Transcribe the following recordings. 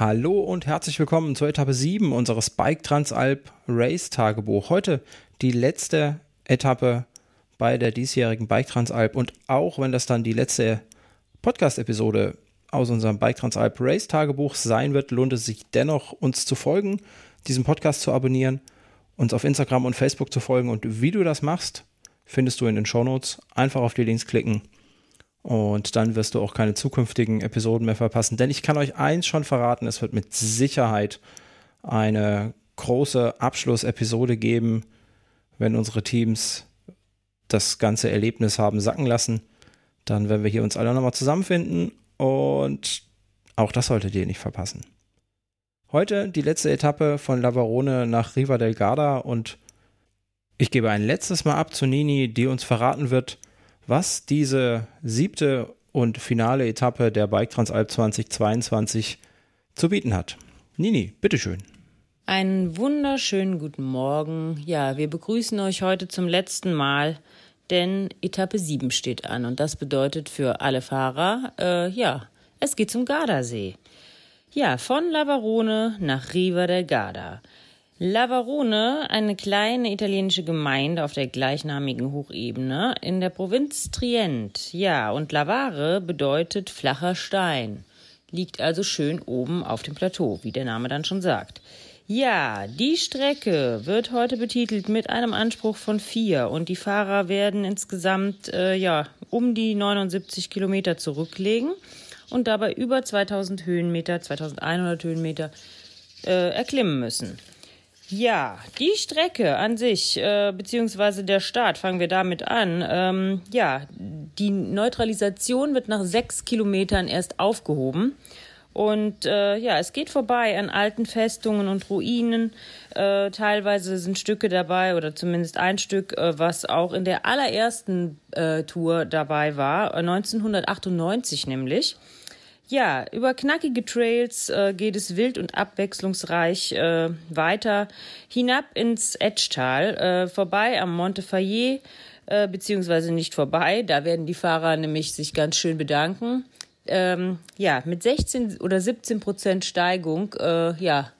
Hallo und herzlich willkommen zur Etappe 7 unseres Bike Transalp Race Tagebuch. Heute die letzte Etappe bei der diesjährigen Bike Transalp und auch wenn das dann die letzte Podcast-Episode aus unserem Bike Transalp Race Tagebuch sein wird, lohnt es sich dennoch, uns zu folgen, diesen Podcast zu abonnieren, uns auf Instagram und Facebook zu folgen und wie du das machst, findest du in den Shownotes. Einfach auf die Links klicken und dann wirst du auch keine zukünftigen Episoden mehr verpassen. Denn ich kann euch eins schon verraten, es wird mit Sicherheit eine große Abschlussepisode geben, wenn unsere Teams das ganze Erlebnis haben sacken lassen. Dann werden wir hier uns alle nochmal zusammenfinden und auch das solltet ihr nicht verpassen. Heute die letzte Etappe von Lavarone nach Riva del Garda und ich gebe ein letztes Mal ab zu Nini, die uns verraten wird, was diese siebte und finale Etappe der Bike Transalp 2022 zu bieten hat. Nini, bitteschön. Einen wunderschönen guten Morgen. Ja, wir begrüßen euch heute zum letzten Mal, denn Etappe 7 steht an und das bedeutet für alle Fahrer, äh, ja, es geht zum Gardasee. Ja, von Lavarone nach Riva del Garda. Lavarone, eine kleine italienische Gemeinde auf der gleichnamigen Hochebene in der Provinz Trient. Ja, und Lavare bedeutet flacher Stein. Liegt also schön oben auf dem Plateau, wie der Name dann schon sagt. Ja, die Strecke wird heute betitelt mit einem Anspruch von vier und die Fahrer werden insgesamt äh, ja um die 79 Kilometer zurücklegen und dabei über 2000 Höhenmeter, 2100 Höhenmeter äh, erklimmen müssen. Ja, die Strecke an sich, äh, beziehungsweise der Start, fangen wir damit an. Ähm, ja, die Neutralisation wird nach sechs Kilometern erst aufgehoben. Und äh, ja, es geht vorbei an alten Festungen und Ruinen. Äh, teilweise sind Stücke dabei oder zumindest ein Stück, äh, was auch in der allerersten äh, Tour dabei war, 1998 äh, nämlich. Ja, über knackige Trails äh, geht es wild und abwechslungsreich äh, weiter hinab ins Etschtal, äh, vorbei am Monte Fayet, äh, beziehungsweise nicht vorbei. Da werden die Fahrer nämlich sich ganz schön bedanken. Ähm, ja, mit 16 oder 17 Prozent Steigung, äh, ja,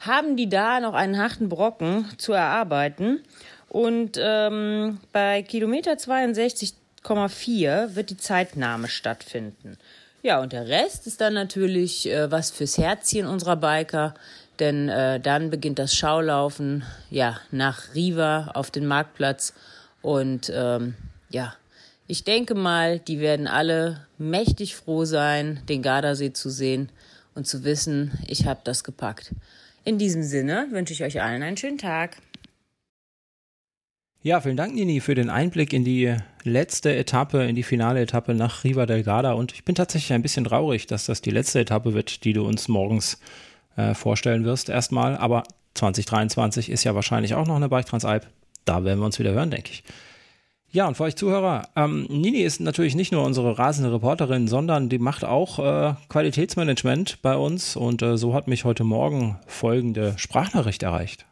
haben die da noch einen harten Brocken zu erarbeiten. Und ähm, bei Kilometer 62,4 wird die Zeitnahme stattfinden. Ja, und der Rest ist dann natürlich äh, was fürs Herzchen unserer Biker, denn äh, dann beginnt das Schaulaufen ja nach Riva auf den Marktplatz und ähm, ja, ich denke mal, die werden alle mächtig froh sein, den Gardasee zu sehen und zu wissen, ich habe das gepackt. In diesem Sinne wünsche ich euch allen einen schönen Tag. Ja, vielen Dank, Nini, für den Einblick in die letzte Etappe, in die finale Etappe nach Riva del Garda. Und ich bin tatsächlich ein bisschen traurig, dass das die letzte Etappe wird, die du uns morgens äh, vorstellen wirst, erstmal. Aber 2023 ist ja wahrscheinlich auch noch eine Bike Transalp. Da werden wir uns wieder hören, denke ich. Ja, und für euch Zuhörer, ähm, Nini ist natürlich nicht nur unsere rasende Reporterin, sondern die macht auch äh, Qualitätsmanagement bei uns. Und äh, so hat mich heute Morgen folgende Sprachnachricht erreicht.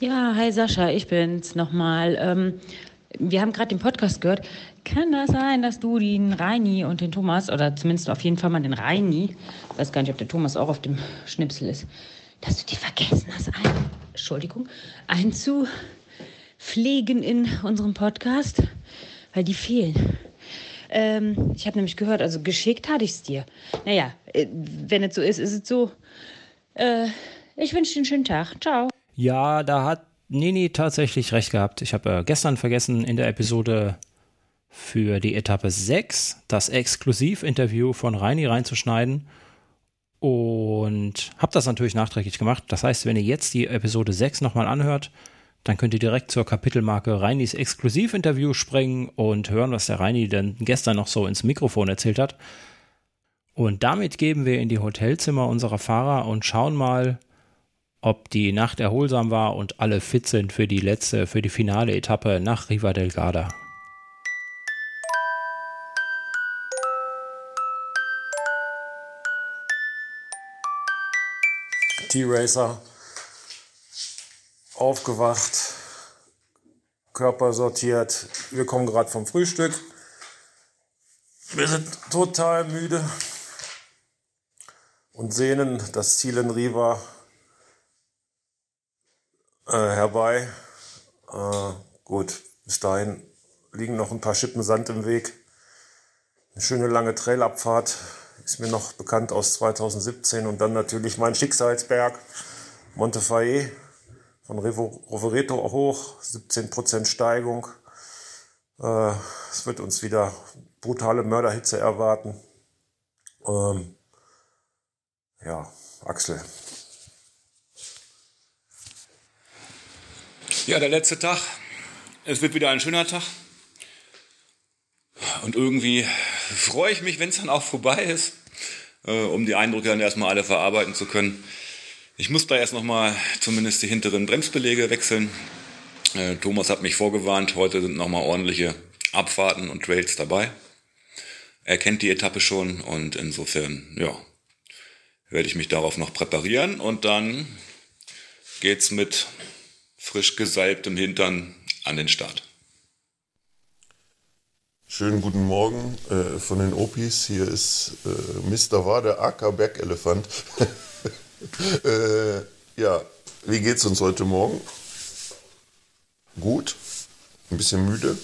Ja, hi Sascha, ich bin's nochmal. Ähm, wir haben gerade den Podcast gehört. Kann das sein, dass du den Reini und den Thomas, oder zumindest auf jeden Fall mal den Reini, ich weiß gar nicht, ob der Thomas auch auf dem Schnipsel ist, dass du die vergessen hast, ein, Entschuldigung, einzupflegen in unserem Podcast, weil die fehlen. Ähm, ich habe nämlich gehört, also geschickt hatte ich es dir. Naja, äh, wenn es so ist, ist es so. Äh, ich wünsche dir einen schönen Tag. Ciao. Ja, da hat Nini tatsächlich recht gehabt. Ich habe äh, gestern vergessen, in der Episode für die Etappe 6 das Exklusivinterview von Reini reinzuschneiden und habe das natürlich nachträglich gemacht. Das heißt, wenn ihr jetzt die Episode 6 nochmal anhört, dann könnt ihr direkt zur Kapitelmarke Reinis Exklusivinterview springen und hören, was der Reini denn gestern noch so ins Mikrofon erzählt hat. Und damit geben wir in die Hotelzimmer unserer Fahrer und schauen mal, ob die Nacht erholsam war und alle fit sind für die letzte, für die finale Etappe nach Riva del Garda. T-Racer aufgewacht, Körper sortiert. Wir kommen gerade vom Frühstück. Wir sind total müde und sehnen das Ziel in Riva äh, herbei. Äh, gut, bis dahin liegen noch ein paar Schippen Sand im Weg. Eine schöne lange Trailabfahrt ist mir noch bekannt aus 2017 und dann natürlich mein Schicksalsberg Montefae von Rovereto hoch, 17% Steigung. Äh, es wird uns wieder brutale Mörderhitze erwarten. Ähm, ja, Axel. Ja, der letzte Tag. Es wird wieder ein schöner Tag. Und irgendwie freue ich mich, wenn es dann auch vorbei ist, äh, um die Eindrücke dann erstmal alle verarbeiten zu können. Ich muss da erst nochmal zumindest die hinteren Bremsbelege wechseln. Äh, Thomas hat mich vorgewarnt, heute sind nochmal ordentliche Abfahrten und Trails dabei. Er kennt die Etappe schon und insofern, ja, werde ich mich darauf noch präparieren und dann geht's mit frisch gesalbtem Hintern an den Start. Schönen guten Morgen äh, von den Opis. Hier ist äh, Mr. War, der AK Bergelefant. äh, ja, wie geht's uns heute Morgen? Gut, ein bisschen müde.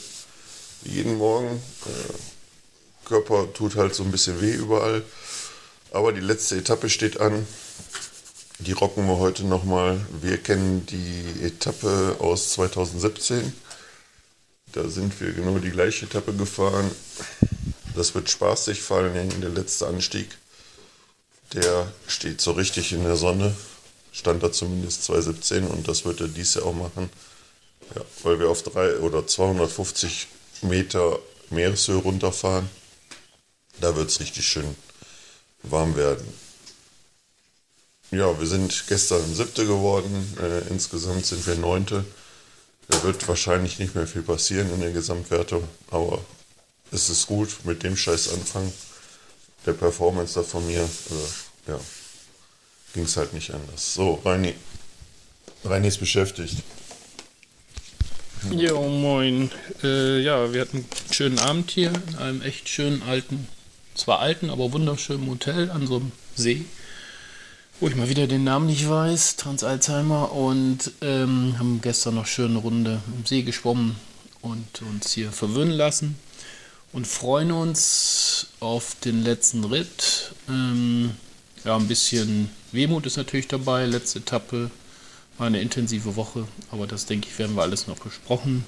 Jeden Morgen. Äh, Körper tut halt so ein bisschen weh überall. Aber die letzte Etappe steht an. Die rocken wir heute nochmal. Wir kennen die Etappe aus 2017 da sind wir genau die gleiche Etappe gefahren. Das wird spaßig, vor allem der letzte Anstieg. Der steht so richtig in der Sonne. Stand da zumindest 217 und das wird er dies Jahr auch machen. Ja, weil wir auf drei oder 250 Meter Meereshöhe runterfahren. Da wird es richtig schön warm werden. Ja, wir sind gestern siebte geworden. Äh, insgesamt sind wir neunte. Da wird wahrscheinlich nicht mehr viel passieren in der Gesamtwertung, aber es ist gut mit dem Scheiß Anfang der Performance da von mir. Äh, ja, ging es halt nicht anders. So, Reini. Reini ist beschäftigt. Jo, moin. Äh, ja, wir hatten einen schönen Abend hier in einem echt schönen alten, zwar alten, aber wunderschönen Hotel an so einem See wo ich mal wieder den Namen nicht weiß, Trans-Alzheimer, und ähm, haben gestern noch schön eine Runde im See geschwommen und uns hier verwöhnen lassen und freuen uns auf den letzten Ritt. Ähm, ja, ein bisschen Wehmut ist natürlich dabei. Letzte Etappe war eine intensive Woche, aber das denke ich, werden wir alles noch besprochen.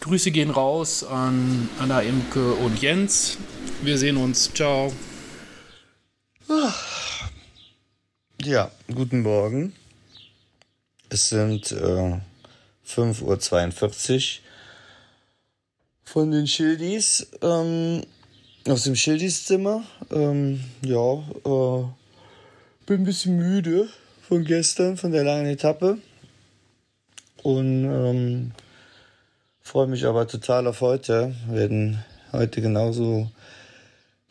Grüße gehen raus an Anna Imke und Jens. Wir sehen uns. Ciao. Ja, guten Morgen. Es sind äh, 5.42 Uhr von den Schildis, ähm, aus dem Schildis-Zimmer. Ähm, ja, äh, bin ein bisschen müde von gestern, von der langen Etappe. Und ähm, freue mich aber total auf heute. Wir werden heute genauso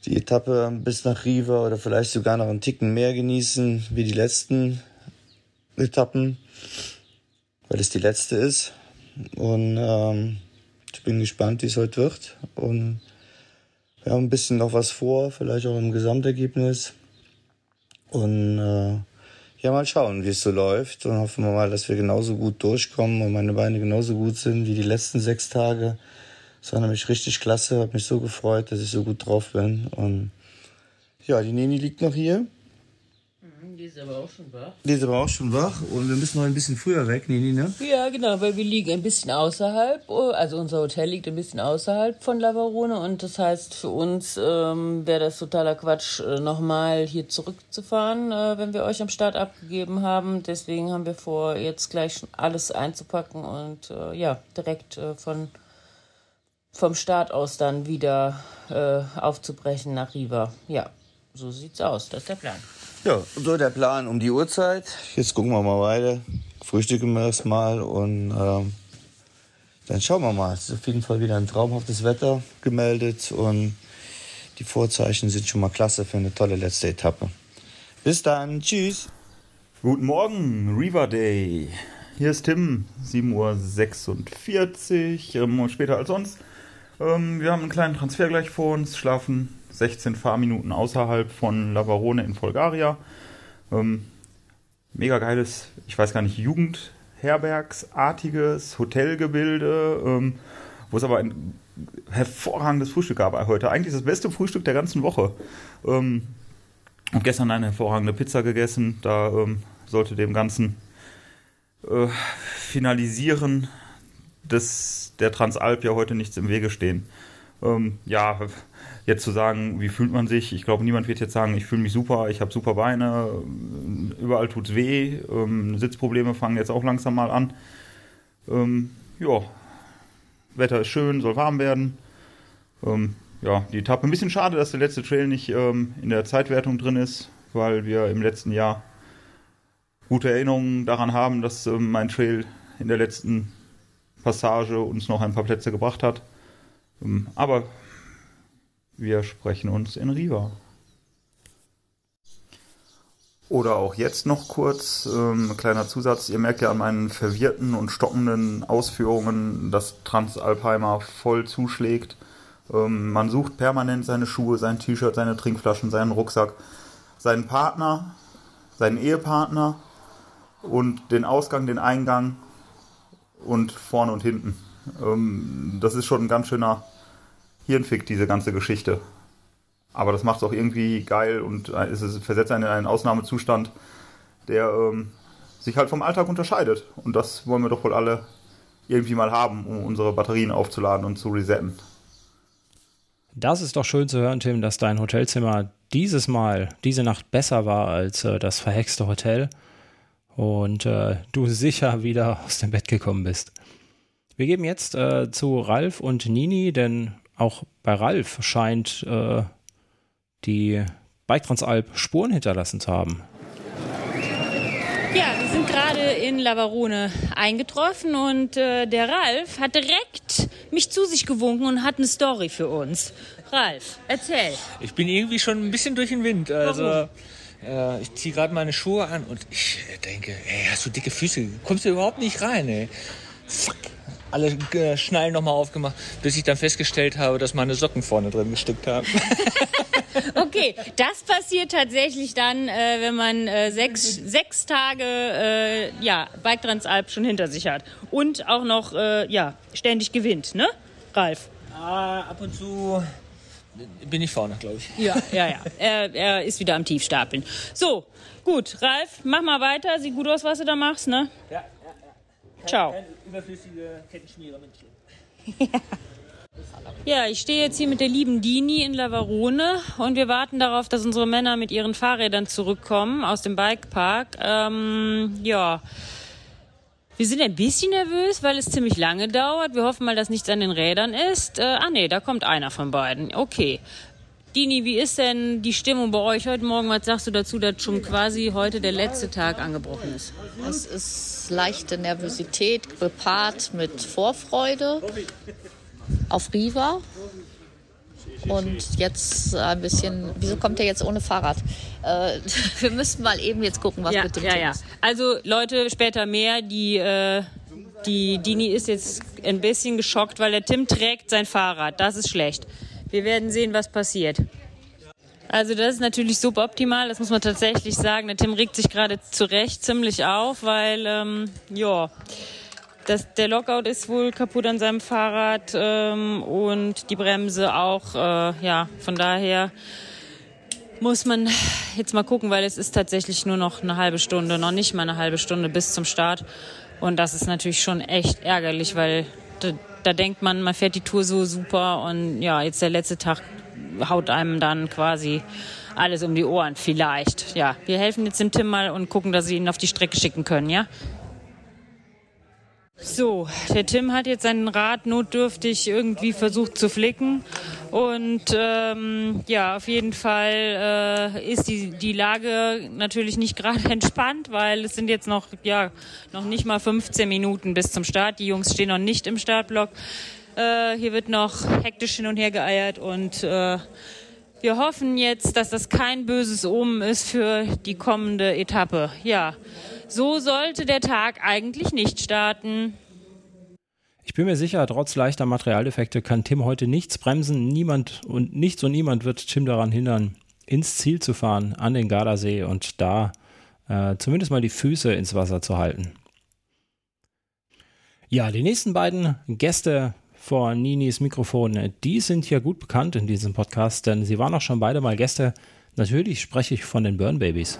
die Etappe bis nach Riva oder vielleicht sogar noch einen Ticken mehr genießen wie die letzten Etappen, weil es die letzte ist. Und ähm, ich bin gespannt, wie es heute wird. Und wir haben ein bisschen noch was vor, vielleicht auch im Gesamtergebnis. Und äh, ja, mal schauen, wie es so läuft. Und hoffen wir mal, dass wir genauso gut durchkommen und meine Beine genauso gut sind wie die letzten sechs Tage. Es war nämlich richtig klasse, hat mich so gefreut, dass ich so gut drauf bin. Und ja, die Neni liegt noch hier. Mhm, die ist aber auch schon wach. Die ist aber auch schon wach und wir müssen noch ein bisschen früher weg, Nini, ne? Ja, genau, weil wir liegen ein bisschen außerhalb, also unser Hotel liegt ein bisschen außerhalb von Lavarone und das heißt für uns ähm, wäre das totaler Quatsch, äh, nochmal hier zurückzufahren, äh, wenn wir euch am Start abgegeben haben. Deswegen haben wir vor, jetzt gleich schon alles einzupacken und äh, ja, direkt äh, von vom Start aus dann wieder äh, aufzubrechen nach Riva. Ja, so sieht's aus. Das ist der Plan. Ja, so der Plan um die Uhrzeit. Jetzt gucken wir mal weiter. Frühstücken wir erstmal und ähm, dann schauen wir mal. Es ist auf jeden Fall wieder ein traumhaftes Wetter gemeldet und die Vorzeichen sind schon mal klasse für eine tolle letzte Etappe. Bis dann, tschüss. Guten Morgen, River Day. Hier ist Tim, 7.46 Uhr, ähm, später als sonst. Ähm, wir haben einen kleinen Transfer gleich vor uns, schlafen 16 Fahrminuten außerhalb von Lavarone in Folgaria. Ähm, mega geiles, ich weiß gar nicht, Jugendherbergsartiges Hotelgebilde, ähm, wo es aber ein hervorragendes Frühstück gab heute. Eigentlich das beste Frühstück der ganzen Woche. Ähm, und gestern eine hervorragende Pizza gegessen. Da ähm, sollte dem Ganzen äh, Finalisieren des, der Transalp ja heute nichts im Wege stehen. Ähm, ja, jetzt zu sagen, wie fühlt man sich? Ich glaube, niemand wird jetzt sagen, ich fühle mich super, ich habe super Beine, überall tut es weh, ähm, Sitzprobleme fangen jetzt auch langsam mal an. Ähm, ja, Wetter ist schön, soll warm werden. Ähm, ja, die Etappe. Ein bisschen schade, dass der letzte Trail nicht ähm, in der Zeitwertung drin ist, weil wir im letzten Jahr gute Erinnerungen daran haben, dass ähm, mein Trail in der letzten Passage uns noch ein paar Plätze gebracht hat. Ähm, aber wir sprechen uns in Riva. Oder auch jetzt noch kurz, ähm, kleiner Zusatz, ihr merkt ja an meinen verwirrten und stockenden Ausführungen, dass Transalpheimer voll zuschlägt. Ähm, man sucht permanent seine Schuhe, sein T-Shirt, seine Trinkflaschen, seinen Rucksack, seinen Partner, seinen Ehepartner und den Ausgang, den Eingang und vorne und hinten. Ähm, das ist schon ein ganz schöner Hirnfick, diese ganze Geschichte. Aber das macht es auch irgendwie geil und es versetzt einen in einen Ausnahmezustand, der ähm, sich halt vom Alltag unterscheidet. Und das wollen wir doch wohl alle irgendwie mal haben, um unsere Batterien aufzuladen und zu resetten. Das ist doch schön zu hören, Tim, dass dein Hotelzimmer dieses Mal, diese Nacht besser war als äh, das verhexte Hotel und äh, du sicher wieder aus dem Bett gekommen bist. Wir geben jetzt äh, zu Ralf und Nini, denn auch bei Ralf scheint äh, die Bike Transalp Spuren hinterlassen zu haben. Ja, wir sind gerade in Lavarone eingetroffen und äh, der Ralf hat direkt mich zu sich gewunken und hat eine Story für uns. Ralf, erzähl. Ich bin irgendwie schon ein bisschen durch den Wind. Also äh, ich ziehe gerade meine Schuhe an und ich denke, ey, hast du dicke Füße? Kommst du überhaupt nicht rein, ey. Fuck. Alle äh, Schnallen nochmal aufgemacht, bis ich dann festgestellt habe, dass meine Socken vorne drin gesteckt haben. Okay, das passiert tatsächlich dann, äh, wenn man äh, sechs, sechs Tage äh, ja, Bike Transalp schon hinter sich hat und auch noch äh, ja, ständig gewinnt, ne, Ralf? Ah, ab und zu bin ich vorne, glaube ich. Ja, ja, ja. Er, er ist wieder am Tiefstapeln. So, gut, Ralf, mach mal weiter. Sieht gut aus, was du da machst, ne? Ja, ja, ja. Ciao. Keine überflüssige Kettenschmierer München. Ja, ich stehe jetzt hier mit der lieben Dini in Lavarone und wir warten darauf, dass unsere Männer mit ihren Fahrrädern zurückkommen aus dem Bikepark. Ähm, ja, wir sind ein bisschen nervös, weil es ziemlich lange dauert. Wir hoffen mal, dass nichts an den Rädern ist. Äh, ah nee, da kommt einer von beiden. Okay. Dini, wie ist denn die Stimmung bei euch heute Morgen? Was sagst du dazu, dass schon quasi heute der letzte Tag angebrochen ist? Es ist leichte Nervosität gepaart mit Vorfreude auf Riva. Und jetzt ein bisschen, wieso kommt er jetzt ohne Fahrrad? Äh, wir müssten mal eben jetzt gucken, was ja, mit dem ja, Tim ja. ist. Also Leute, später mehr. Die, äh, die Dini ist jetzt ein bisschen geschockt, weil der Tim trägt sein Fahrrad. Das ist schlecht. Wir werden sehen, was passiert. Also das ist natürlich suboptimal, das muss man tatsächlich sagen. Der Tim regt sich gerade zu Recht ziemlich auf, weil, ähm, ja, das, der Lockout ist wohl kaputt an seinem Fahrrad ähm, und die Bremse auch. Äh, ja, von daher muss man jetzt mal gucken, weil es ist tatsächlich nur noch eine halbe Stunde, noch nicht mal eine halbe Stunde bis zum Start. Und das ist natürlich schon echt ärgerlich, weil da, da denkt man, man fährt die Tour so super und ja, jetzt der letzte Tag haut einem dann quasi alles um die Ohren vielleicht. Ja, wir helfen jetzt dem Tim mal und gucken, dass sie ihn auf die Strecke schicken können, ja? So, der Tim hat jetzt seinen Rad notdürftig irgendwie versucht zu flicken. Und ähm, ja, auf jeden Fall äh, ist die, die Lage natürlich nicht gerade entspannt, weil es sind jetzt noch, ja, noch nicht mal 15 Minuten bis zum Start. Die Jungs stehen noch nicht im Startblock. Äh, hier wird noch hektisch hin und her geeiert und äh, wir hoffen jetzt, dass das kein böses Omen ist für die kommende Etappe. Ja, so sollte der Tag eigentlich nicht starten. Ich bin mir sicher, trotz leichter Materialdefekte kann Tim heute nichts bremsen. Niemand und nichts und niemand wird Tim daran hindern, ins Ziel zu fahren, an den Gardasee und da äh, zumindest mal die Füße ins Wasser zu halten. Ja, die nächsten beiden Gäste vor Ninis Mikrofon, die sind hier gut bekannt in diesem Podcast, denn sie waren auch schon beide mal Gäste. Natürlich spreche ich von den Burn Babies.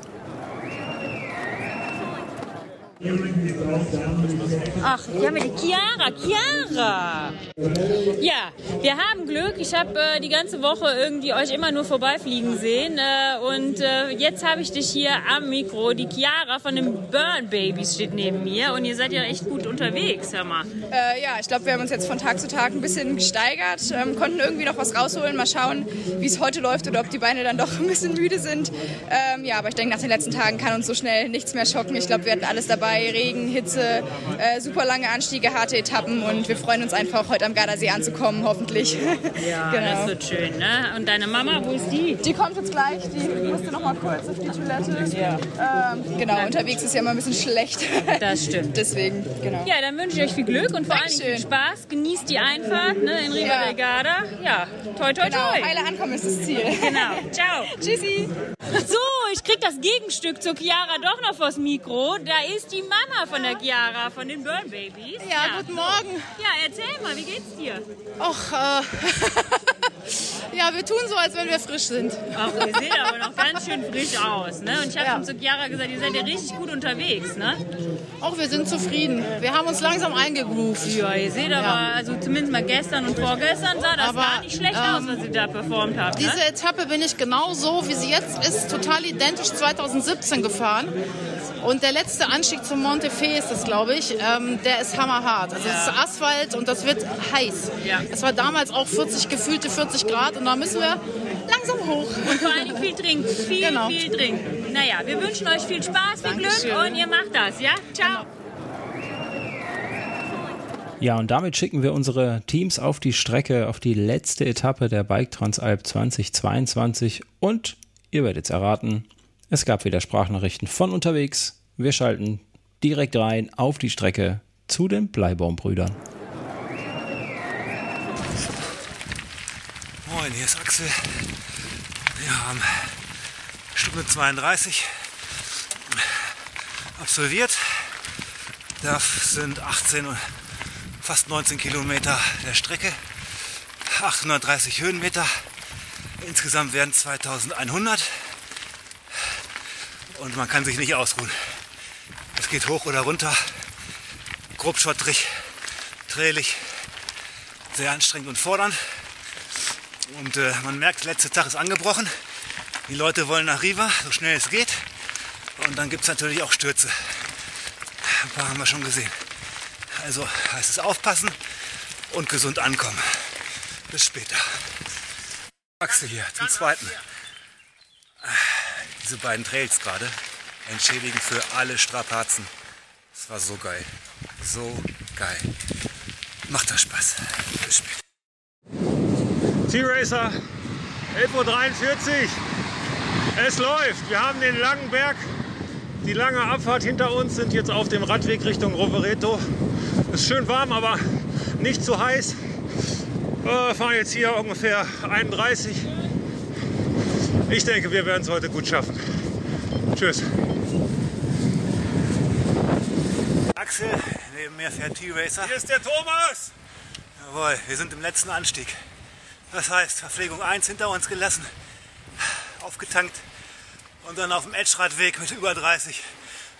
Ach, wir haben ja die Chiara. Chiara! Ja, wir haben Glück. Ich habe äh, die ganze Woche irgendwie euch immer nur vorbeifliegen sehen. Äh, und äh, jetzt habe ich dich hier am Mikro. Die Chiara von den Burn Babies steht neben mir. Und ihr seid ja echt gut unterwegs, hör mal. Äh, ja, ich glaube, wir haben uns jetzt von Tag zu Tag ein bisschen gesteigert. Ähm, konnten irgendwie noch was rausholen. Mal schauen, wie es heute läuft oder ob die Beine dann doch ein bisschen müde sind. Ähm, ja, aber ich denke, nach den letzten Tagen kann uns so schnell nichts mehr schocken. Ich glaube, wir hatten alles dabei dabei, Regen, Hitze, äh, super lange Anstiege, harte Etappen und wir freuen uns einfach, heute am Gardasee anzukommen, hoffentlich. Ja, genau. das wird schön. Ne? Und deine Mama, wo ist die? Die kommt jetzt gleich, die musste noch mal kurz auf die Toilette. Ja. Ähm, genau, unterwegs ist ja immer ein bisschen schlecht. Das stimmt. Deswegen, genau. Ja, dann wünsche ich euch viel Glück und vor allem viel Spaß. Genießt die Einfahrt ne, in Riva ja. del Garda. Ja, toi, toi, genau. toi. Heile ankommen ist das Ziel. Genau. Ciao. Tschüssi. So, ich krieg das Gegenstück zur Chiara doch noch vors Mikro. Da ist die Mama von der Chiara, von den Burn Babies. Ja, ja. guten Morgen. Ja, erzähl mal, wie geht's dir? Och, äh, ja, wir tun so, als wenn wir frisch sind. Ach, ihr seht aber noch ganz schön frisch aus. Ne? Und ich habe ja. schon zu Chiara gesagt, ihr seid ja richtig gut unterwegs. Ne? Auch wir sind zufrieden. Wir haben uns langsam eingegroovt. Ja, ihr seht aber, ja. also zumindest mal gestern und vorgestern sah das aber, gar nicht schlecht ähm, aus, was ihr da performt habt. Diese ne? Etappe bin ich genau so, wie sie jetzt ist, total identisch 2017 gefahren. Und der letzte Anstieg zum Monte Fe ist das, glaube ich, ähm, der ist hammerhart. Also es ist Asphalt und das wird heiß. Ja. Es war damals auch 40, gefühlte 40 Grad und da müssen wir langsam hoch. Und vor allem viel trinken, viel, genau. viel trinken. Naja, wir wünschen euch viel Spaß, viel Dankeschön. Glück und ihr macht das, ja? Ciao. Genau. Ja, und damit schicken wir unsere Teams auf die Strecke, auf die letzte Etappe der Bike Transalp 2022. Und ihr werdet es erraten, es gab wieder Sprachnachrichten von unterwegs. Wir schalten direkt rein auf die Strecke zu den Bleibaumbrüdern. Moin, hier ist Axel. Wir haben Stunde 32 absolviert. Das sind 18 und fast 19 Kilometer der Strecke, 830 Höhenmeter. Insgesamt werden 2100 und man kann sich nicht ausruhen. Es geht hoch oder runter, grobschottrig, trälig, sehr anstrengend und fordernd. Und äh, man merkt, der letzte Tag ist angebrochen. Die Leute wollen nach Riva, so schnell es geht. Und dann gibt es natürlich auch Stürze. Ein paar haben wir schon gesehen. Also heißt es aufpassen und gesund ankommen. Bis später. Axel hier zum zweiten diese beiden Trails gerade entschädigen für alle Strapazen. Es war so geil. So geil. Macht das Spaß. Bis später. T-Racer, 11.43 Uhr. Es läuft. Wir haben den langen Berg, die lange Abfahrt hinter uns, sind jetzt auf dem Radweg Richtung Rovereto. Ist schön warm, aber nicht zu heiß. Wir fahren jetzt hier ungefähr 31 ich denke, wir werden es heute gut schaffen. Tschüss. Axel, neben mir fährt T-Racer. Hier ist der Thomas! Jawohl, wir sind im letzten Anstieg. Das heißt, Verpflegung 1 hinter uns gelassen, aufgetankt und dann auf dem Edgeradweg mit über 30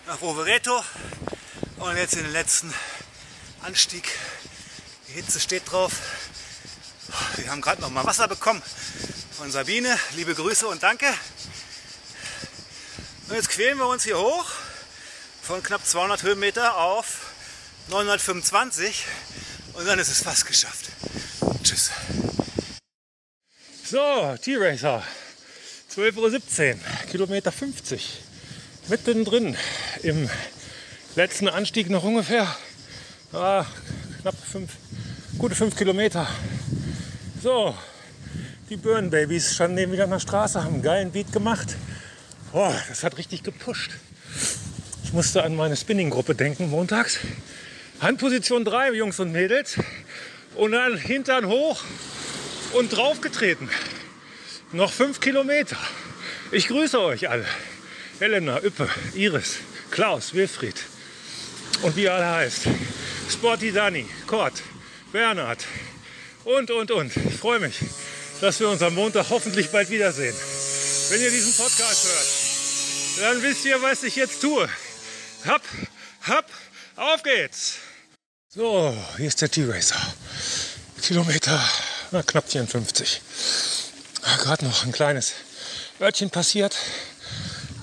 nach Rovereto. Und jetzt in den letzten Anstieg. Die Hitze steht drauf. Wir haben gerade noch mal Wasser bekommen von Sabine. Liebe Grüße und danke. Und jetzt quälen wir uns hier hoch von knapp 200 Höhenmeter auf 925 und dann ist es fast geschafft. Tschüss. So, T-Racer, 12.17 Uhr, Kilometer 50. Mittendrin im letzten Anstieg noch ungefähr ah, knapp fünf, gute 5 Kilometer. So, die Burn Babies standen neben wieder an der Straße, haben einen geilen Beat gemacht. Boah, das hat richtig gepusht. Ich musste an meine Spinning-Gruppe denken, montags. Handposition 3, Jungs und Mädels. Und dann Hintern hoch und draufgetreten. Noch fünf Kilometer. Ich grüße euch alle. Helena, Üppe, Iris, Klaus, Wilfried und wie ihr alle heißt. Sporty Dani, Kurt, Bernhard und, und, und. Ich freue mich, dass wir uns am Montag hoffentlich bald wiedersehen. Wenn ihr diesen Podcast hört, dann wisst ihr, was ich jetzt tue. Hopp, hopp, auf geht's. So, hier ist der T-Racer. Kilometer na, knapp 54. Gerade noch ein kleines Örtchen passiert.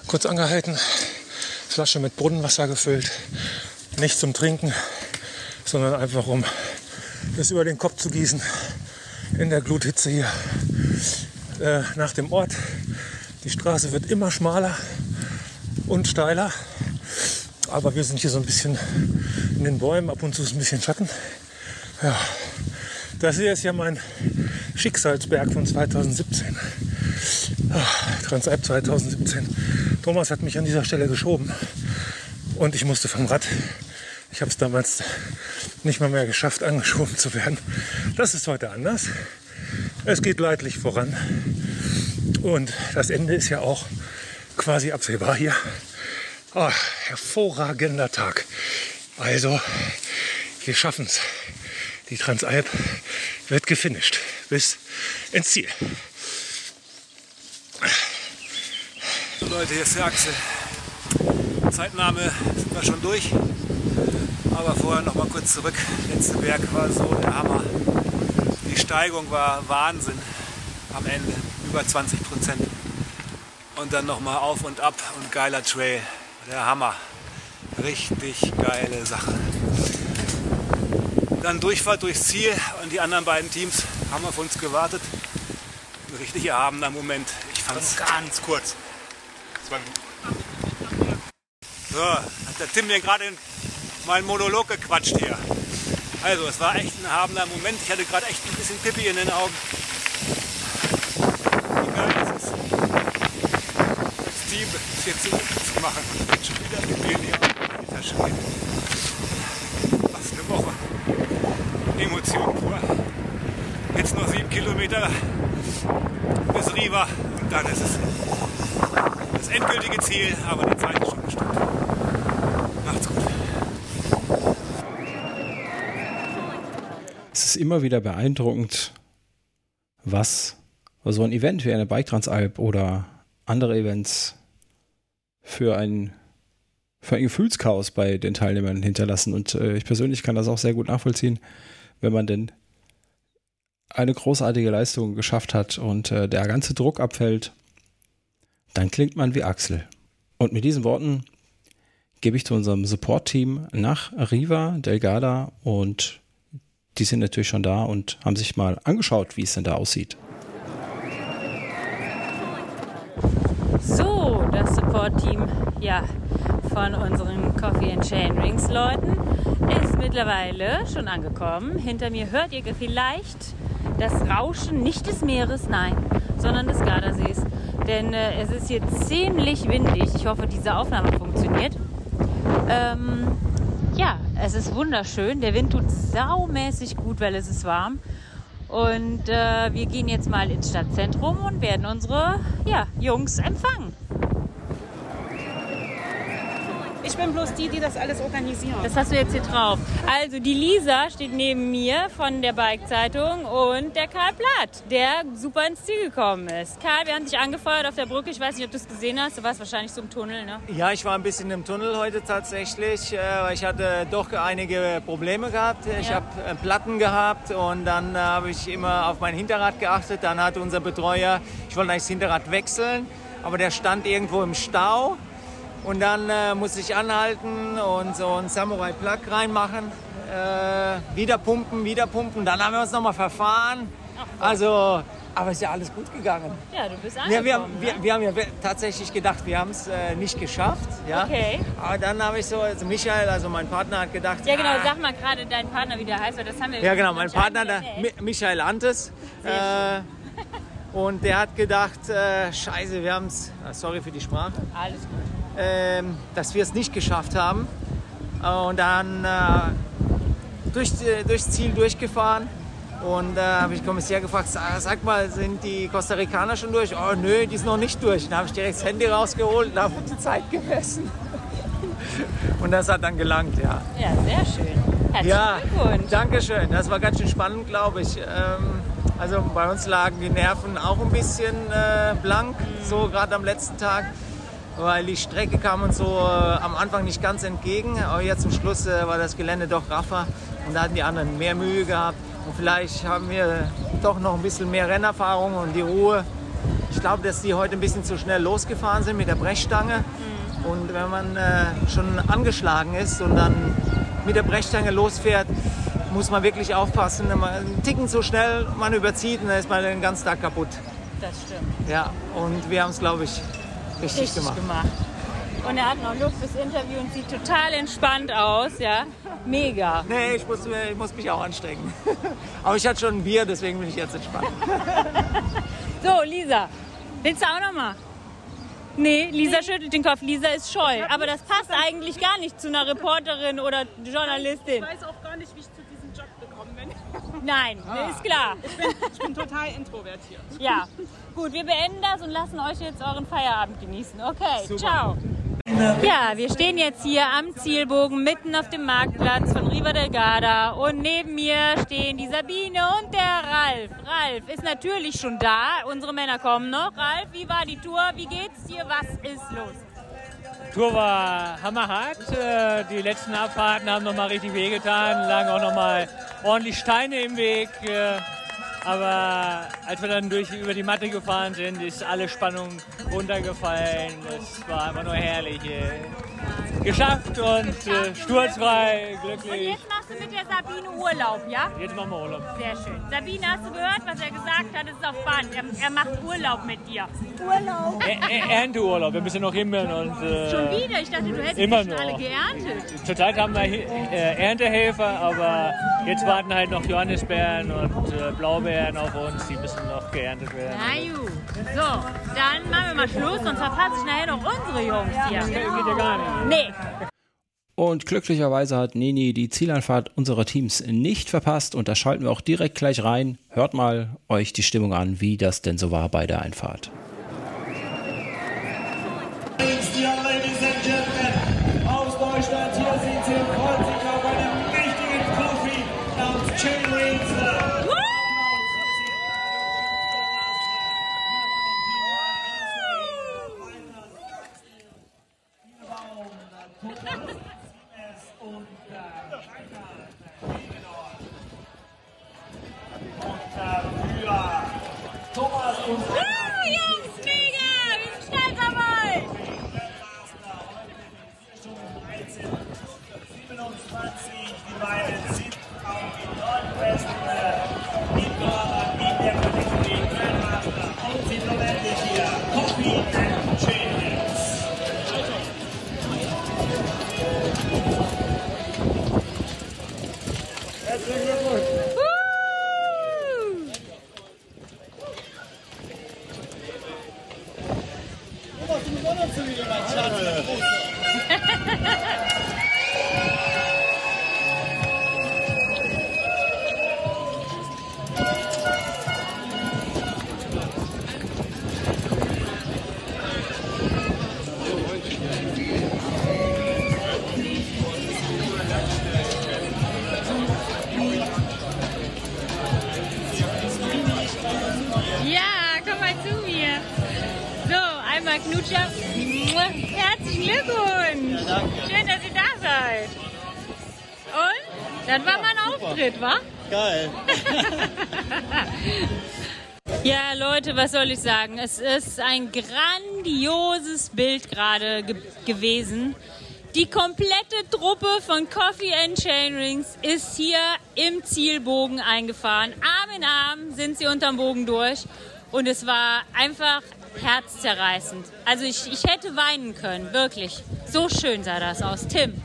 Kurz angehalten. Flasche mit Brunnenwasser gefüllt. Nicht zum Trinken, sondern einfach um das über den Kopf zu gießen. In der Gluthitze hier äh, nach dem Ort. Die Straße wird immer schmaler und steiler. Aber wir sind hier so ein bisschen in den Bäumen. Ab und zu ist ein bisschen Schatten. Ja, das hier ist ja mein Schicksalsberg von 2017. Ah, Transalp 2017. Thomas hat mich an dieser Stelle geschoben und ich musste vom Rad. Ich habe es damals nicht mal mehr geschafft, angeschoben zu werden. Das ist heute anders. Es geht leidlich voran. Und das Ende ist ja auch quasi absehbar hier. Oh, hervorragender Tag. Also, wir schaffen es. Die Transalp wird gefinisht bis ins Ziel. So Leute, hier ist der Axel. Zeitnahme sind wir schon durch. Aber vorher noch mal kurz zurück. Letzte Berg war so der Hammer. Die Steigung war Wahnsinn am Ende. Über 20 Prozent. Und dann noch mal auf und ab und geiler Trail. Der Hammer. Richtig geile Sache. Dann Durchfahrt durchs Ziel und die anderen beiden Teams haben auf uns gewartet. Ein richtig erhabener Moment. Ich fand es ganz kurz. So, hat der Tim mir gerade in meinen Monolog gequatscht hier. Also, es war echt ein erhabener Moment. Ich hatte gerade echt ein bisschen Pippi in den Augen. Wie geil ist. Das Team ist jetzt zu machen. Und schon wieder mit mir hier. Alter Schwede. Was eine Woche. Emotion pur. Jetzt noch sieben Kilometer bis Riva und dann ist es das endgültige Ziel, aber die Zeit ist schon bestimmt. Macht's gut. Es ist immer wieder beeindruckend, was so ein Event wie eine Bike Transalp oder andere Events für ein, für ein Gefühlschaos bei den Teilnehmern hinterlassen. Und äh, ich persönlich kann das auch sehr gut nachvollziehen, wenn man denn eine großartige Leistung geschafft hat und äh, der ganze Druck abfällt, dann klingt man wie Axel. Und mit diesen Worten gebe ich zu unserem Support-Team nach Riva, Delgada und die sind natürlich schon da und haben sich mal angeschaut, wie es denn da aussieht. So, das Support-Team ja, von unseren Coffee and Chain Rings Leuten ist mittlerweile schon angekommen. Hinter mir hört ihr vielleicht das Rauschen nicht des Meeres, nein, sondern des Gardasees. Denn äh, es ist hier ziemlich windig. Ich hoffe, diese Aufnahme funktioniert. Ähm, ja, es ist wunderschön. Der Wind tut saumäßig gut, weil es ist warm. Und äh, wir gehen jetzt mal ins Stadtzentrum und werden unsere ja, Jungs empfangen. Ich bin bloß die, die das alles organisiert. Das hast du jetzt hier drauf. Also die Lisa steht neben mir von der Bike-Zeitung und der Karl Platt, der super ins Ziel gekommen ist. Karl, wir haben dich angefeuert auf der Brücke. Ich weiß nicht, ob du es gesehen hast. Du warst wahrscheinlich so im Tunnel, ne? Ja, ich war ein bisschen im Tunnel heute tatsächlich, äh, weil ich hatte doch einige Probleme gehabt. Ich Ja. habe äh, Platten gehabt und dann äh, habe ich immer auf mein Hinterrad geachtet. Dann hat unser Betreuer, ich wollte eigentlich das Hinterrad wechseln, aber der stand irgendwo im Stau. Und dann äh, musste ich anhalten und so einen Samurai Plug reinmachen. Äh, wieder pumpen, wieder pumpen. Dann haben wir uns nochmal verfahren. Also, aber ist ja alles gut gegangen. Ja, du bist Ja, angekommen. wir, haben, wir, ne? wir haben ja tatsächlich gedacht, wir haben es äh, nicht geschafft. Ja? Okay. Aber dann habe ich so, also Michael, also mein Partner, hat gedacht, Ja, genau. ah, Sag mal gerade deinen Partner, wie der heißt, weil das haben wir ja genau, mein Partner, der, Michael Antes. Äh, und der hat gedacht, äh, scheiße, wir haben es, sorry für die Sprache, Alles gut. Ähm, dass wir es nicht geschafft haben. Und dann äh, durch, äh, durchs Ziel durchgefahren. Und da äh, habe ich Kommissär gefragt, sag mal, sind die Costa Ricaner schon durch? Oh nö, die sind noch nicht durch. Dann habe ich direkt das Handy rausgeholt und habe die Zeit gemessen. Und das hat dann gelangt, ja. Ja, sehr schön. Herzlichen ja, Glückwunsch. danke schön. Das war ganz schön spannend, glaube ich. Ähm, also bei uns lagen die Nerven auch ein bisschen äh, blank, so gerade am letzten Tag, weil die Strecke kam uns so äh, am Anfang nicht ganz entgegen. Aber jetzt zum Schluss äh, war das Gelände doch raffer und da hatten die anderen mehr Mühe gehabt. Und vielleicht haben wir doch noch ein bisschen mehr Rennerfahrung und die Ruhe. Ich glaube, dass die heute ein bisschen zu schnell losgefahren sind mit der Brechstange. Und wenn man äh, schon angeschlagen ist und dann mit der Brechstange losfährt, muss man wirklich aufpassen. Wenn man einen Ticken zu schnell man überzieht, dann ist man den ganzen Tag kaputt. Das stimmt. Ja, und wir haben es, glaube ich, richtig, Richtig gemacht. gemacht. Und er hat noch Luft fürs Interview und sieht total entspannt aus, ja. Mega. Nee, ich muss, ich muss mich auch anstrengen. Aber ich hatte schon ein Bier, deswegen bin ich jetzt entspannt. So, Lisa, willst du auch noch mal? Nee, Lisa schüttelt den Kopf. Lisa ist scheu. Aber das passt eigentlich gar nicht zu einer Reporterin oder Journalistin. Ich weiß auch gar nicht, wie ich zu diesem Job gekommen bin. Nein, Ah. ist klar. Ich bin, ich bin total introvertiert. Ja, gut, wir beenden das und lassen euch jetzt euren Feierabend genießen. Okay, Super. ciao. Ja, wir stehen jetzt hier am Zielbogen mitten auf dem Marktplatz von Riva del Garda und neben mir stehen die Sabine und der Ralf. Ralf ist natürlich schon da, unsere Männer kommen noch. Ralf, wie war die Tour? Wie geht's dir? Was ist los? Tour war hammerhart. Äh, Die letzten Abfahrten haben nochmal richtig wehgetan, lagen auch nochmal ordentlich Steine im Weg. Aber als wir dann durch, über die Matte gefahren sind, ist alle Spannung runtergefallen. Es war einfach nur herrlich. Geschafft und äh, sturzfrei, Und glücklich. jetzt machst du mit der Sabine Urlaub, ja? Jetzt machen wir Urlaub. Sehr schön. Sabine, hast du gehört, was er gesagt hat? Es ist auf Band. Er, er macht Urlaub mit dir. Urlaub. Ernteurlaub, wir müssen noch himmeln und. Äh, Schon wieder? Ich dachte, du hättest immer die schon noch. alle geerntet. Zurzeit haben wir äh, Erntehelfer, aber jetzt warten halt noch Johannisbeeren und äh, Blaubeeren auf uns, die müssen noch geerntet werden. Na gut. So, dann machen wir mal Schluss, sonst verpasse ich nachher noch unsere Jungs hier. Das geht ja gar nicht. Nee. Und glücklicherweise hat Nini die Zieleinfahrt unserer Teams nicht verpasst und da schalten wir auch direkt gleich rein. Hört mal euch die Stimmung an, wie das denn so war bei der Einfahrt. Ladies and gentlemen, aus Deutschland, hier sind sie soll ich sagen? Es ist ein grandioses Bild gerade ge gewesen. Die komplette Truppe von Coffee and Chainrings ist hier im Zielbogen eingefahren. Arm in Arm sind sie unterm Bogen durch. Und es war einfach herzzerreißend. Also ich, ich hätte weinen können, wirklich. So schön sah das aus. Tim.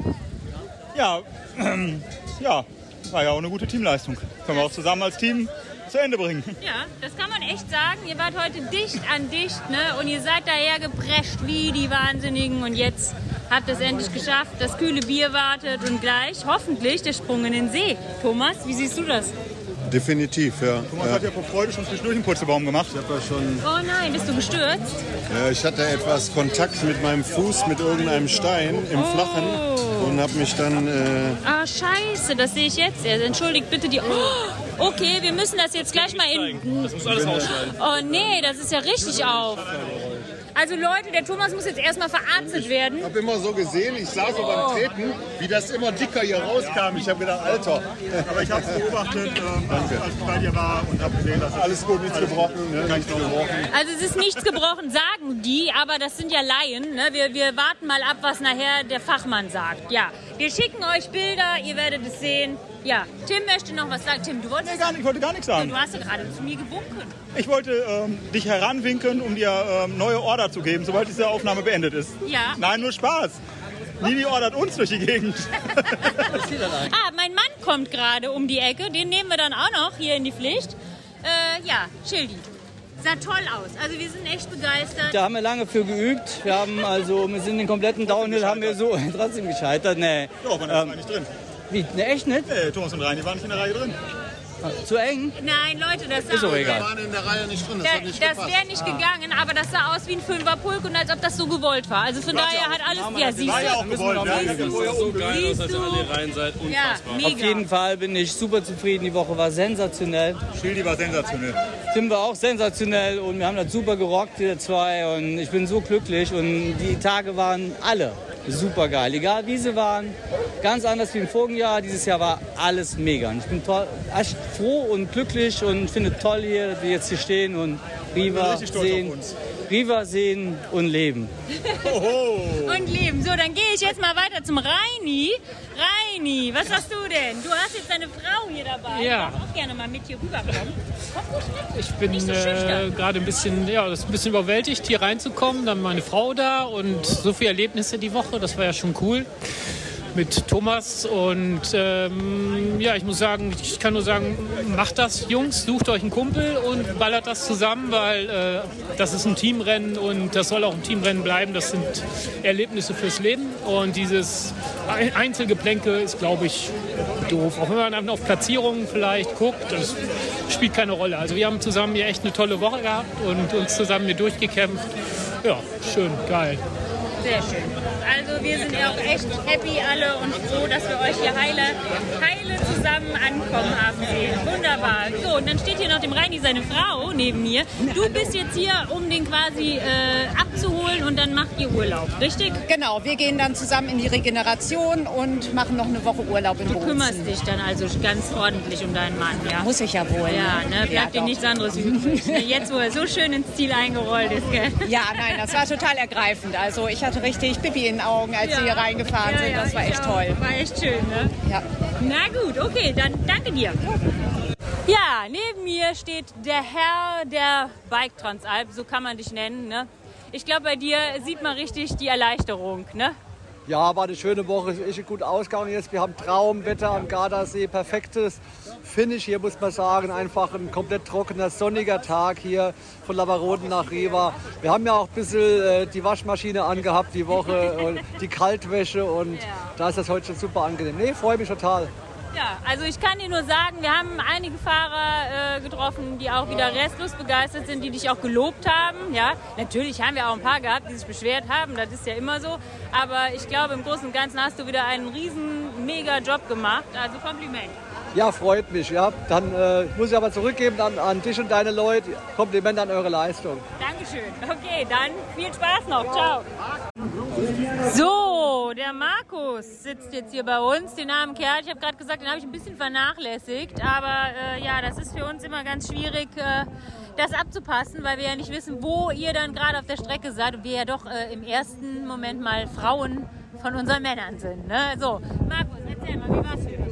Ja, ähm, ja, war ja auch eine gute Teamleistung. Können wir auch zusammen als Team zu Ende bringen. Ja, das kann man echt sagen. Ihr wart heute dicht an dicht, ne? Und ihr seid daher geprescht wie die Wahnsinnigen. Und jetzt habt ihr es endlich geschafft. Das kühle Bier wartet und gleich hoffentlich der Sprung in den See. Thomas, wie siehst du das? Definitiv, ja. Thomas ja. hat ja vor Freude schon zwischendurch einen Purzelbaum gemacht. Ich habe ja schon. Oh nein, bist du gestürzt? Ja, ich hatte etwas Kontakt mit meinem Fuß mit irgendeinem Stein im Oh. Flachen und habe mich dann. Äh, Ah, scheiße, das sehe ich jetzt erst. Entschuldigt bitte die... Oh, okay, wir müssen das jetzt gleich mal in... Das muss alles rausschneiden. Oh nee, das ist ja richtig auf. Also Leute, der Thomas muss jetzt erstmal verarztet werden. Ich habe immer so gesehen, ich sah so beim Treten, wie das immer dicker hier rauskam. Ich habe gedacht, Alter. Aber ich habe es beobachtet, ähm, als als ich bei dir war und habe gesehen, dass Alles gut, nichts gebrochen. Ne? Nichts gebrochen. Also es ist nichts gebrochen, sagen die, aber das sind ja Laien. Ne? Wir, wir warten mal ab, was nachher der Fachmann sagt. Ja, wir schicken euch Bilder, ihr werdet es sehen. Ja, Tim möchte noch was sagen. Tim, du wolltest... Nee, gar nicht, ich wollte gar nichts sagen. Du hast ja gerade zu mir gewunken. Ich wollte ähm, dich heranwinken, um dir ähm, neue Order zu geben, sobald diese Aufnahme beendet ist. Ja. Nein, nur Spaß. Nini ordert uns durch die Gegend. Ah, mein Mann kommt gerade um die Ecke. Den nehmen wir dann auch noch hier in die Pflicht. Äh, ja, Schildi. Sah toll aus. Also wir sind echt begeistert. Da haben wir lange für geübt. Wir haben also, wir sind den kompletten Downhill haben wir so trotzdem gescheitert. Nee. Doch, man Ähm, war nicht drin. Wie, ne, echt nicht? Nee, Thomas und Reini waren nicht in der Reihe drin. Zu eng? Nein, Leute, das sah Ist aus. egal. Wir waren in der Reihe nicht drin, das Da, hat nicht das wäre nicht gegangen, aber das sah aus wie ein Fünferpulk und als ob das so gewollt war. Also von daher hat alles. Ja, siehst ja auch du. gewollt. Ja, Siehst du. So geil aus, als Siehst ihr du? alle rein seid. Ja, Unfassbar. mega. Auf jeden Fall bin ich super zufrieden. Die Woche war sensationell. Schildi war sensationell. Tim war auch sensationell und wir haben das super gerockt, wir zwei. Und ich bin so glücklich und die Tage waren alle super geil. Egal wie sie waren, ganz anders wie im vorigen Jahr. Dieses Jahr war alles mega. Und ich bin toll, echt froh und glücklich und finde toll hier, dass wir jetzt hier stehen und Riva sehen, uns. Riva sehen und leben. Und leben. So, dann gehe ich jetzt mal weiter zum Reini. Reini, was hast du denn? Du hast jetzt deine Frau hier dabei. Ja. Ich auch gerne mal mit hier rüberkommen. Ich bin so äh, gerade ein bisschen, ja, das ist ein bisschen überwältigt, hier reinzukommen. Dann meine Frau da und so viele Erlebnisse die Woche. Das war ja schon cool mit Thomas. Und ähm, ja, ich muss sagen, ich kann nur sagen, macht das, Jungs, sucht euch einen Kumpel und ballert das zusammen, weil äh, das ist ein Teamrennen und das soll auch ein Teamrennen bleiben. Das sind Erlebnisse fürs Leben. Und dieses Ein- Einzelgeplänke ist, glaube ich, doof. Auch wenn man auf Platzierungen vielleicht guckt, das spielt keine Rolle. Also wir haben zusammen hier echt eine tolle Woche gehabt und uns zusammen hier durchgekämpft. Ja, schön, geil. Sehr schön. Also wir sind ja auch echt happy alle und froh, dass wir euch hier heile, heile zusammen ankommen haben sehen. Wunderbar. So, und dann steht hier noch dem Reini seine Frau neben mir. Du bist jetzt hier, um den quasi äh, abzuholen und dann macht ihr Urlaub, richtig? Genau, wir gehen dann zusammen in die Regeneration und machen noch eine Woche Urlaub in Du Bozen. kümmerst dich dann also ganz ordentlich um deinen Mann, ja? Muss ich ja wohl. Ja, ne? Bleibt dir doch. nichts anderes übrig. ne? Jetzt, wo er so schön ins Ziel eingerollt ist, gell? Ja, nein, das war total ergreifend. Also ich hatte richtig Pipi in den Augen, als Ja. wir hier reingefahren Ja, sind. Das war echt auch. toll. War echt schön, ne? Ja. Na gut, okay, dann danke dir. Ja, neben mir steht der Herr der Bike Transalp, so kann man dich nennen. Ne? Ich glaube, bei dir sieht man richtig die Erleichterung. Ne? Ja, war eine schöne Woche, ist echt gut ausgegangen jetzt. Wir haben Traumwetter am Gardasee, perfektes Finish hier, muss man sagen. Einfach ein komplett trockener, sonniger Tag hier von Labaroden nach Riva. Wir haben ja auch ein bisschen äh, die Waschmaschine angehabt die Woche und die Kaltwäsche und da ist das heute schon super angenehm. Nee, freue mich total. Ja, also ich kann dir nur sagen, wir haben einige Fahrer äh, getroffen, die auch wieder restlos begeistert sind, die dich auch gelobt haben. Ja, natürlich haben wir auch ein paar gehabt, die sich beschwert haben, das ist ja immer so. Aber ich glaube, im Großen und Ganzen hast du wieder einen riesen, mega Job gemacht. Also Kompliment. Ja, freut mich. Ja. Dann äh, muss ich aber zurückgeben an, an dich und deine Leute. Kompliment an eure Leistung. Dankeschön. Okay, dann viel Spaß noch. Ciao. So, der Markus sitzt jetzt hier bei uns, den armen Kerl. Ich habe gerade gesagt, den habe ich ein bisschen vernachlässigt. Aber äh, ja, das ist für uns immer ganz schwierig, äh, das abzupassen, weil wir ja nicht wissen, wo ihr dann gerade auf der Strecke seid und wir ja doch äh, im ersten Moment mal Frauen von unseren Männern sind. Ne? So, Markus, erzähl mal, wie war's für dich?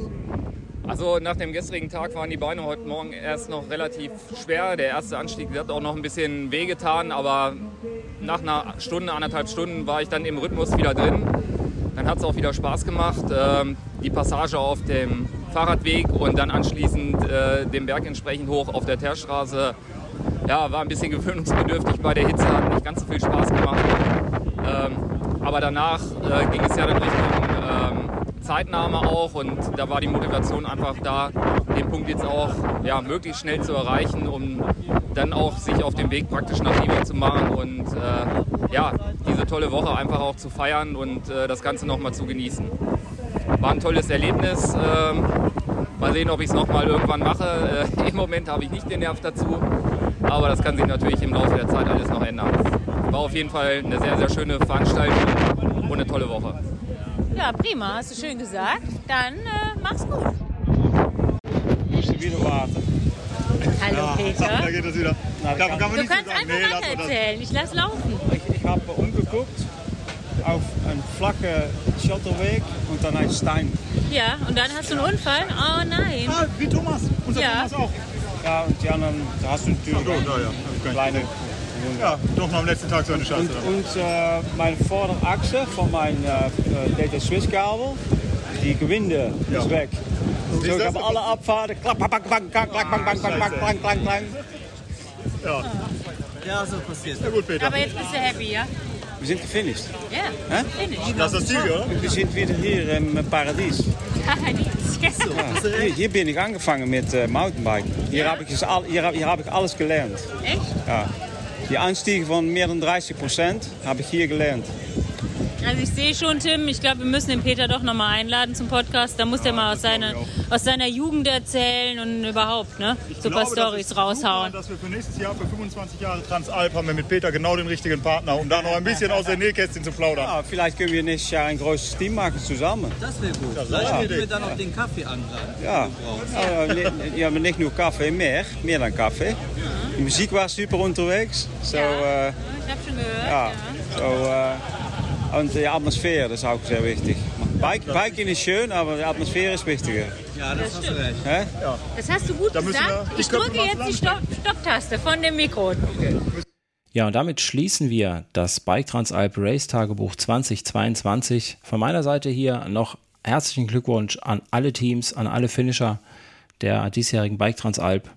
Also nach dem gestrigen Tag waren die Beine heute Morgen erst noch relativ schwer. Der erste Anstieg hat auch noch ein bisschen wehgetan, aber nach einer Stunde, anderthalb Stunden war ich dann im Rhythmus wieder drin. Dann hat es auch wieder Spaß gemacht. Ähm, die Passage auf dem Fahrradweg und dann anschließend äh, den Berg entsprechend hoch auf der Teerstraße. Ja, war ein bisschen gewöhnungsbedürftig bei der Hitze, hat nicht ganz so viel Spaß gemacht. Ähm, aber danach äh, ging es ja dann Richtung Zeitnahme auch und da war die Motivation einfach da, den Punkt jetzt auch ja, möglichst schnell zu erreichen, um dann auch sich auf den Weg praktisch nach Riva zu machen und äh, ja, diese tolle Woche einfach auch zu feiern und äh, das Ganze nochmal zu genießen. War ein tolles Erlebnis. Ähm, mal sehen, ob ich es nochmal irgendwann mache. Äh, Im Moment habe ich nicht den Nerv dazu, aber das kann sich natürlich im Laufe der Zeit alles noch ändern. War auf jeden Fall eine sehr, sehr schöne Veranstaltung und eine tolle Woche. Ja, prima, hast du schön gesagt. Dann äh, mach's gut. Musst du wieder warten. Hallo Ja, Peter. da geht es wieder. Na, Kann- kann man Du nicht kannst sagen. einfach Nee, weiter erzählen. Ich lass laufen. Ich, ich habe umgeguckt auf einen flachen Schotterweg und dann ein Stein. Ja, und dann hast du einen Unfall? Oh nein. Ah, wie Thomas. Unser ja. Thomas auch. Ja, und die anderen, da hast du natürlich da, ja. kleine... Ja, doch noch am letzten Tag so eine Scheiße. Und, und äh, meine Vorderachse von meinem äh, Data Swiss Kabel, die Gewinde ist weg. Siehst So, ich habe alle Abfahrten, klack, klack, klack, klack, klack, klack, klack, klack, klack, klack, klack. Ja. Ja, so passiert. Na gut, Peter. Aber jetzt bist du happy, ja? Wir sind gefinished. Ja, Hä? finish. Das ist das Ziel, oder? Wir sind wieder hier im Paradies. Yes. Ja, hier, hier bin ich angefangen mit äh, Mountainbiken. Hier habe ich, es al, hier, hier hab ich alles gelernt. Echt? Ja. Die Anstiege von mehr dan 30 Prozent habe ich hier gelernt. Also ich sehe schon, Tim, ich glaube, wir müssen den Peter doch nochmal einladen zum Podcast. Da muss der mal aus seiner, aus seiner Jugend erzählen und überhaupt ne, so ein paar glaube, Stories ist raushauen. Super, dass wir für nächstes Jahr, für 25 Jahre Transalp, haben wir mit Peter genau den richtigen Partner, um da noch ein bisschen aus der Nähkästchen zu plaudern. Ja, vielleicht können wir nächstes Jahr ein großes Team machen zusammen. Das wäre gut. Das Vielleicht können wir dann noch den Kaffee anladen. Ja, ja, ne- ja niet nur Kaffee, mehr, mehr dan Kaffee. Die Musik war super unterwegs. So, äh, Ich habe schon gehört. ja, so, und die Atmosphäre, das ist auch sehr wichtig. Bike, Biken ist schön, aber die Atmosphäre ist wichtiger. Ja, das, hast du recht. Hä? Das hast du gut Da gesagt. wir Ich drücke jetzt die Stopp Stopptaste von dem Mikro. Ja, und damit schließen wir das Bike Transalp Race Tagebuch 2022. Von meiner Seite hier noch herzlichen Glückwunsch an alle Teams, an alle Finisher der diesjährigen Bike Transalp.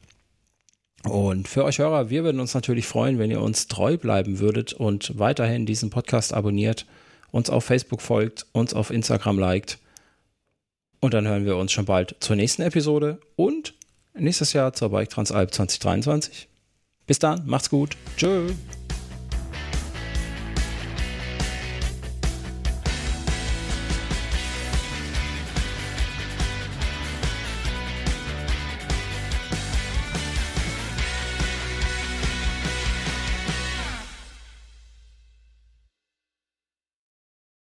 Und für euch Hörer, wir würden uns natürlich freuen, wenn ihr uns treu bleiben würdet und weiterhin diesen Podcast abonniert, uns auf Facebook folgt, uns auf Instagram liked. Und dann hören wir uns schon bald zur nächsten Episode und nächstes Jahr zur Bike Transalp 2023. Bis dann, macht's gut. Tschö.